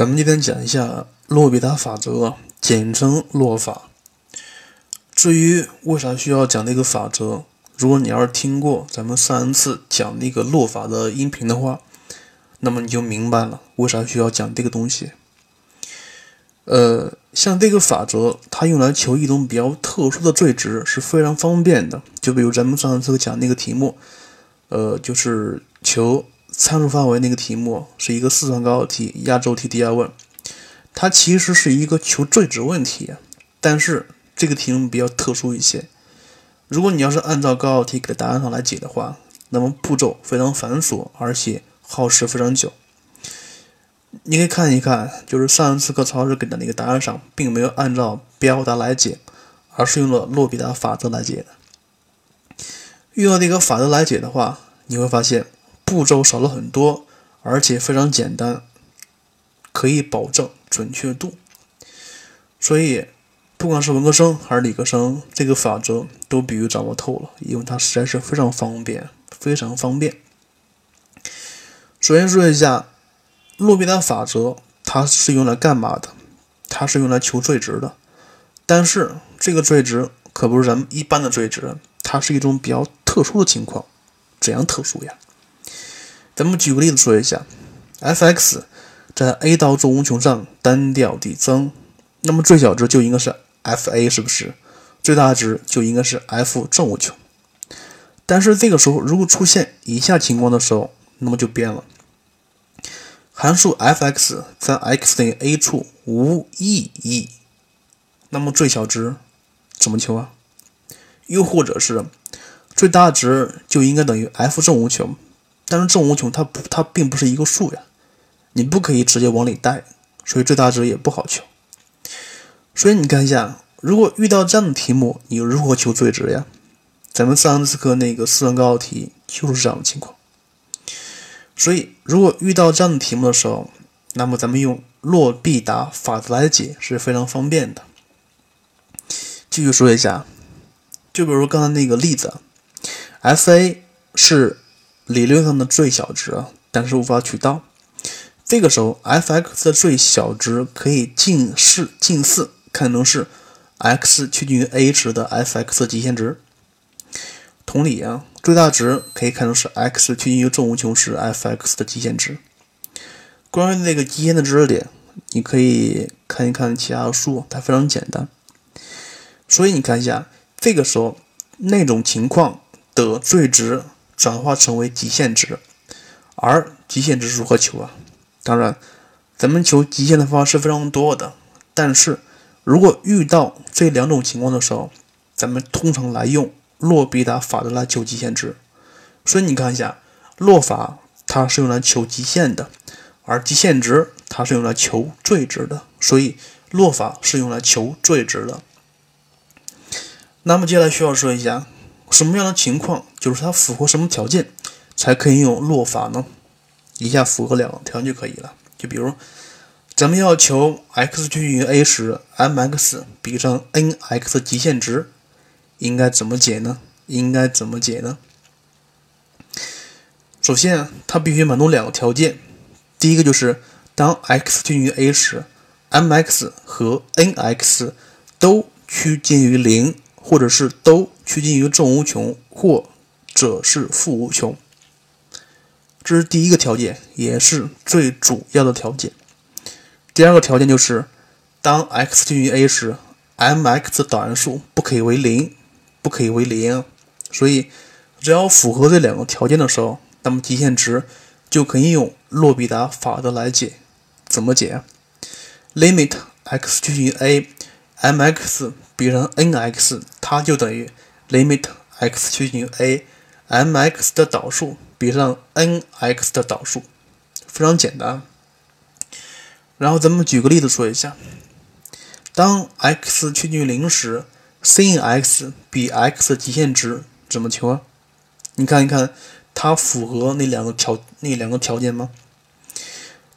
咱们今天讲一下洛必达法则，简称洛法。至于为啥需要讲这个法则，如果你要是听过咱们上一次讲那个洛法的音频的话，那么你就明白了为啥需要讲这个东西。呃，像这个法则，它用来求一种比较特殊的最值是非常方便的。就比如咱们上一次讲那个题目，呃，就是求。参数范围那个题目是一个四川高考题，压轴题第二问，它其实是一个求最值问题，但是这个题目比较特殊一些。如果你要是按照高考题给的答案上来解的话，那么步骤非常繁琐，而且耗时非常久。你可以看一看，就是上一次课曹老师给的那个答案上，并没有按照表达来解，而是用了洛必达法则来解的。用了这个法则来解的话，你会发现。步骤少了很多，而且非常简单，可以保证准确度。所以，不管是文科生还是理科生，这个法则都必须掌握透了，因为它实在是非常方便，非常方便。首先说一下洛必达法则，它是用来干嘛的？它是用来求最值的。但是这个最值可不是咱们一般的最值，它是一种比较特殊的情况。怎样特殊呀？咱们举个例子说一下，f(x) 在 a 到正无穷上单调递增，那么最小值就应该是 f(a) 是不是？最大值就应该是 f 正无穷。但是这个时候如果出现以下情况的时候，那么就变了。函数 f(x) 在 x 等于 a 处无意义，那么最小值怎么求啊？又或者是最大值就应该等于 f 正无穷。但是正无穷它不，它并不是一个数呀，你不可以直接往里带，所以最大值也不好求。所以你看一下，如果遇到这样的题目，你如何求最值呀？咱们上次课那个四川高考题就是这样的情况。所以如果遇到这样的题目的时候，那么咱们用洛必达法则来解是非常方便的。继续说一下，就比如刚才那个例子，f(a) 是。理论上的最小值，但是无法取到。这个时候，f(x) 的最小值可以近似近似看成是 x 趋近于 a 值的 f(x) 极限值。同理啊，最大值可以看成是 x 趋近于正无穷时 f(x) 的极限值。关于这个极限的知识点，你可以看一看其他的书，它非常简单。所以你看一下，这个时候那种情况的最值。转化成为极限值，而极限值如何求啊？当然，咱们求极限的方法是非常多的。但是如果遇到这两种情况的时候，咱们通常来用洛必达法则来求极限值。所以你看一下，洛法它是用来求极限的，而极限值它是用来求最值的。所以洛法是用来求最值的。那么接下来需要说一下。什么样的情况，就是它符合什么条件，才可以用洛法呢？以下符合两个条件就可以了。就比如，咱们要求 x 趋于 a 时，m(x) 比上 n(x) 极限值，应该怎么解呢？应该怎么解呢？首先，它必须满足两个条件。第一个就是，当 x 趋于 a 时，m(x) 和 n(x) 都趋近于零。或者是都趋近于正无穷，或者是负无穷，这是第一个条件，也是最主要的条件。第二个条件就是，当 x 趋近于 a 时，m(x) 导函数不可以为零，不可以为零。所以，只要符合这两个条件的时候，那么极限值就可以用洛必达法则来解。怎么解？limit x 趋近于 a，m(x) 比上 n(x) 它就等于 limit x 趋近于 a，m(x) 的导数比上 n(x) 的导数，非常简单。然后咱们举个例子说一下，当 x 趋近于零时，sin(x) 比 x 极限值怎么求啊？你看一看，它符合那两个条那两个条件吗？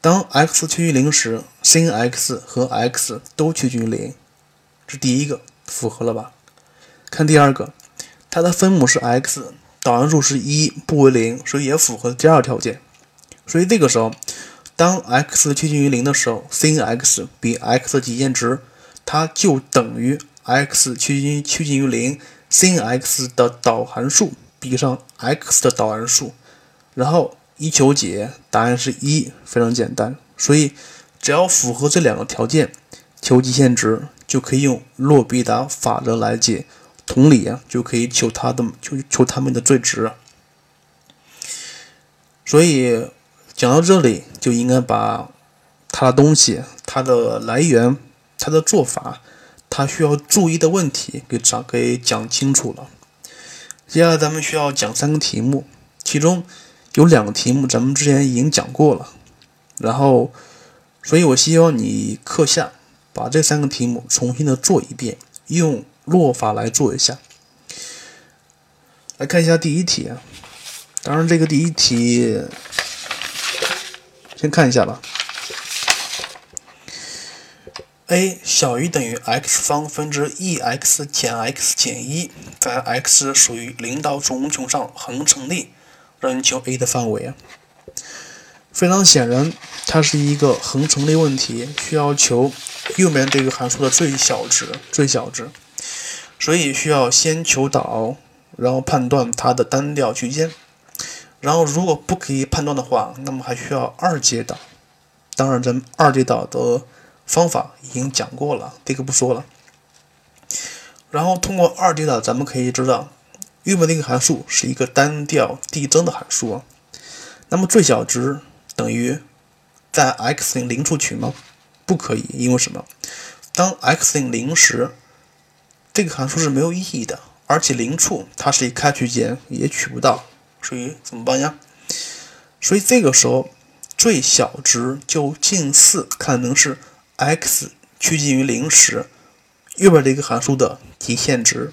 当 x 趋近于零时，sin(x) 和 x 都趋近于零，这第一个符合了吧？看第二个，它的分母是 x，导函数是一，不为零，所以也符合第二条件。所以这个时候，当 x 趋近于零的时候，sin x 比 x 的极限值，它就等于 x 趋近于趋近于零，sin x 的导函数比上 x 的导函数，然后一求解，答案是一，非常简单。所以只要符合这两个条件，求极限值就可以用洛必达法则来解。同理啊，就可以求它的求求它们的最值。所以讲到这里，就应该把它的东西、它的来源、它的做法、它需要注意的问题给讲给讲清楚了。接下来咱们需要讲三个题目，其中有两个题目咱们之前已经讲过了。然后，所以我希望你课下把这三个题目重新的做一遍，用落法来做一下。来看一下第一题啊。当然，这个第一题先看一下吧。a 小于等于 x 方分之 e(x) 减 x 减一，在 x 属于零到正无穷上恒成立，让你求 a 的范围啊。非常显然，它是一个恒成立问题，需要求右边这个函数的最小值，最小值，所以需要先求导，然后判断它的单调区间。然后，如果不可以判断的话，那么还需要二阶导。当然，咱们二阶导的方法已经讲过了，这个不说了。然后通过二阶导，咱们可以知道，右边那个函数是一个单调递增的函数啊。那么最小值等于在 x 零处取吗？不可以，因为什么？当 x 零时，这个函数是没有意义的，而且零处它是一开区间，也取不到。所以怎么办呀？所以这个时候最小值就近似看能是 x 趋近于零时右边的一个函数的极限值。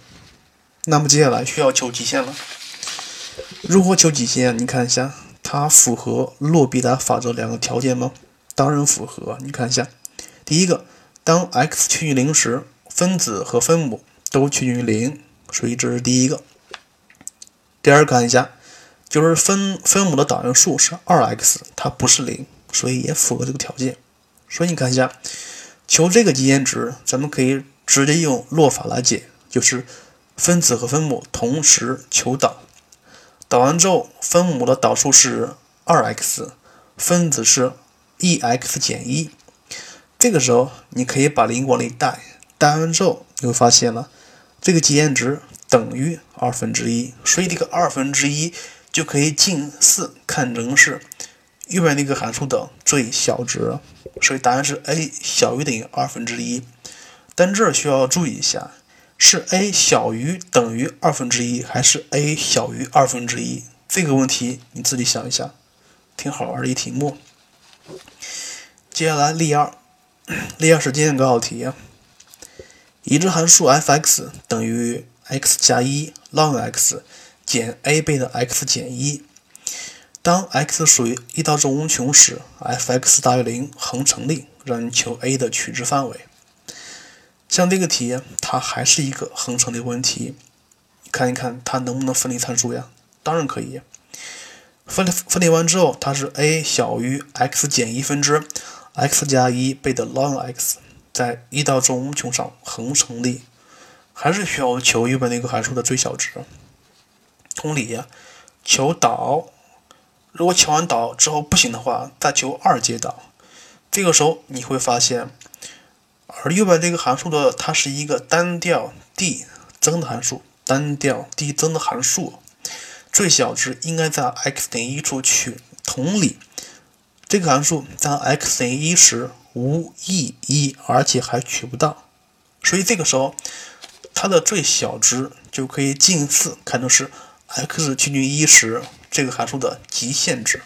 那么接下来需要求极限了。如何求极限？你看一下，它符合洛必达法则两个条件吗？当然符合。你看一下，第一个，当 x 趋近于零时，分子和分母都趋近于零，所以这是第一个。第二，看一下。就是分分母的导函数是二 x，它不是零，所以也符合这个条件。所以你看一下，求这个极限值，咱们可以直接用洛法来解，就是分子和分母同时求导，导完之后，分母的导数是二 x，分子是 e(x) 减一。这个时候你可以把零往里带，带完之后你会发现了，这个极限值等于二分之一，所以这个二分之一。就可以近似看成是右边那个函数的最小值，所以答案是 a 小于等于二分之一。但这需要注意一下，是 a 小于等于二分之一，还是 a 小于二分之一？这个问题你自己想一下，挺好玩的一题目。接下来例二，例二是今天高考题。已知函数 f(x) 等于 x 加一 ln x。减 a 倍的 x 减一，当 x 属于一到正无穷时，f(x) 大于零恒成立，让你求 a 的取值范围。像这个题，它还是一个恒成立问题，看一看它能不能分离参数呀？当然可以。分分离完之后，它是 a 小于 x 减一分之 x 加一倍的 ln x，在一到正无穷上恒成立，还是需要求右边那个函数的最小值。同理，求导，如果求完导之后不行的话，再求二阶导。这个时候你会发现，而右边这个函数的它是一个单调递增的函数，单调递增的函数，最小值应该在 x 等于一处取。同理，这个函数在 x 等于一时无意义，而且还取不到，所以这个时候它的最小值就可以近似看成是。x 趋近一时，这个函数的极限值。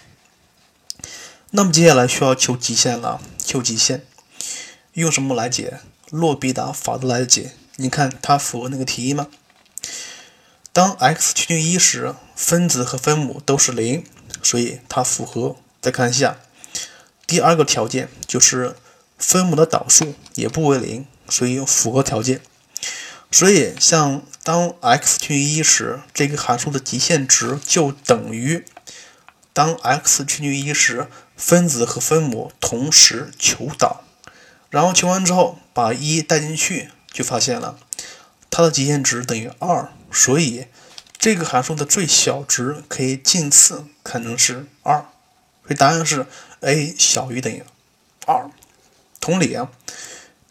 那么接下来需要求极限了，求极限用什么来解？洛必达法则来解。你看它符合那个题意吗？当 x 趋近一时，分子和分母都是零，所以它符合。再看一下第二个条件，就是分母的导数也不为零，所以符合条件。所以，像当 x 趋于一时，这个函数的极限值就等于当 x 趋于一时，分子和分母同时求导，然后求完之后把一带进去，就发现了它的极限值等于二，所以这个函数的最小值可以近似可能是二，所以答案是 a 小于等于二。同理啊，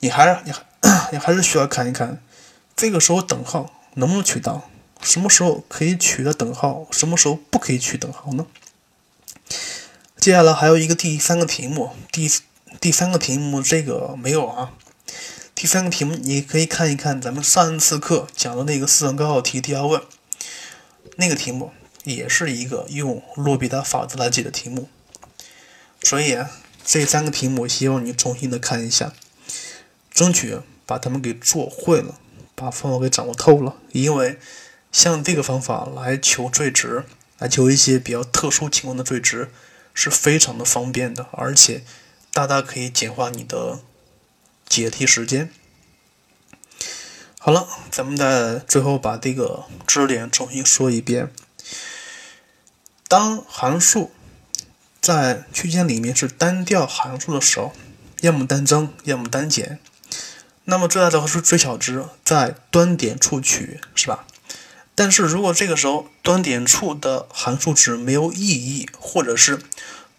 你还你还你还是需要看一看，这个时候等号能不能取到，什么时候可以取的等号，什么时候不可以取等号呢？接下来还有一个第三个题目，第第三个题目这个没有啊。第三个题目你可以看一看咱们上一次课讲的那个四川高考题第二问，那个题目也是一个用洛必达法则来解的题目，所以啊。这三个题目，希望你重新的看一下，争取把它们给做会了，把方法给掌握透了。因为像这个方法来求最值，来求一些比较特殊情况的最值，是非常的方便的，而且大大可以简化你的解题时间。好了，咱们在最后把这个知识点重新说一遍：当函数。在区间里面是单调函数的时候，要么单增，要么单减。那么最大值和最小值在端点处取，是吧？但是如果这个时候端点处的函数值没有意义，或者是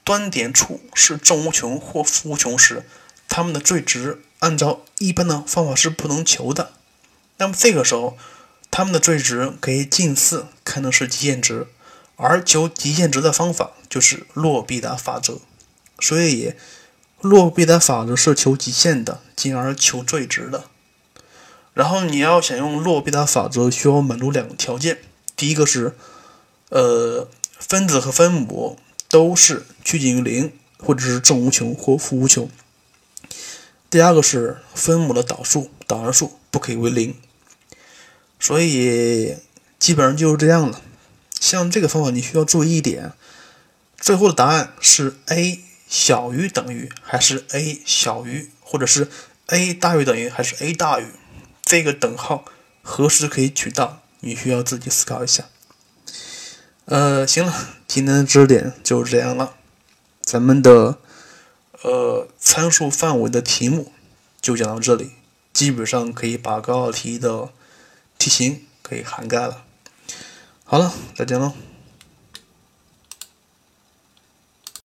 端点处是正无穷或负无穷时，它们的最值按照一般的方法是不能求的。那么这个时候，它们的最值可以近似看成是极限值。而求极限值的方法就是洛必达法则，所以洛必达法则是求极限的，进而求最值的。然后你要想用洛必达法则，需要满足两个条件：第一个是，呃，分子和分母都是趋近于零，或者是正无穷或负无穷；第二个是分母的导数导函数不可以为零。所以基本上就是这样了。像这个方法，你需要注意一点，最后的答案是 a 小于等于，还是 a 小于，或者是 a 大于等于，还是 a 大于？这个等号何时可以取到？你需要自己思考一下。呃，行了，今天的知识点就是这样了，咱们的呃参数范围的题目就讲到这里，基本上可以把高考题的题型可以涵盖了。好了，再见喽。